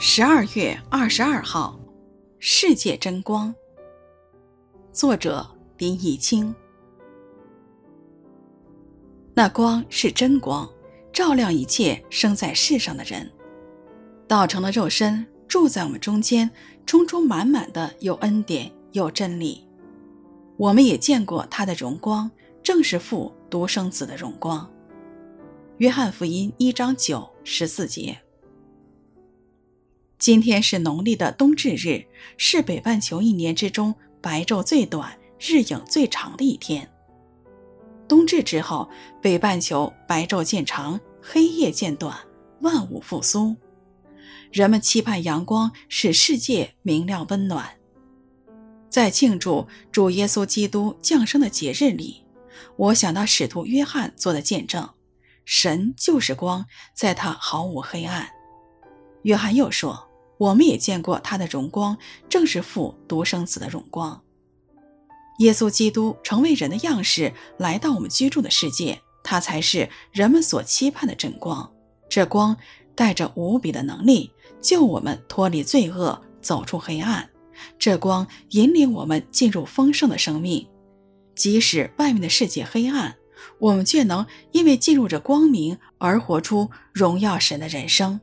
十二月二十二号，世界真光。作者林怡清。那光是真光，照亮一切生在世上的人。道成了肉身，住在我们中间，充充满满的有恩典，有真理。我们也见过他的荣光，正是父独生子的荣光。约翰福音一章九十四节。今天是农历的冬至日，是北半球一年之中白昼最短、日影最长的一天。冬至之后，北半球白昼渐长，黑夜渐短，万物复苏。人们期盼阳光使世界明亮温暖。在庆祝主耶稣基督降生的节日里，我想到使徒约翰做的见证：神就是光，在他毫无黑暗。约翰又说。我们也见过他的荣光，正是父独生子的荣光。耶稣基督成为人的样式来到我们居住的世界，他才是人们所期盼的真光。这光带着无比的能力，救我们脱离罪恶，走出黑暗。这光引领我们进入丰盛的生命，即使外面的世界黑暗，我们却能因为进入这光明而活出荣耀神的人生。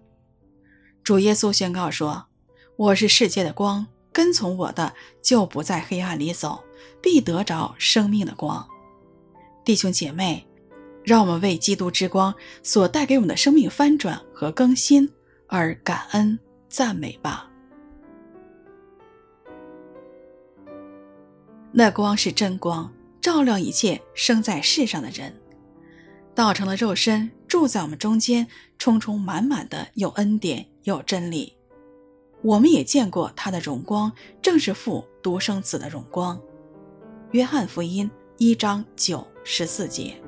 主耶稣宣告说：“我是世界的光，跟从我的就不在黑暗里走，必得着生命的光。”弟兄姐妹，让我们为基督之光所带给我们的生命翻转和更新而感恩赞美吧。那光是真光，照亮一切生在世上的人。道成了肉身，住在我们中间，充充满满的有恩典，有真理。我们也见过他的荣光，正是父独生子的荣光。约翰福音一章九十四节。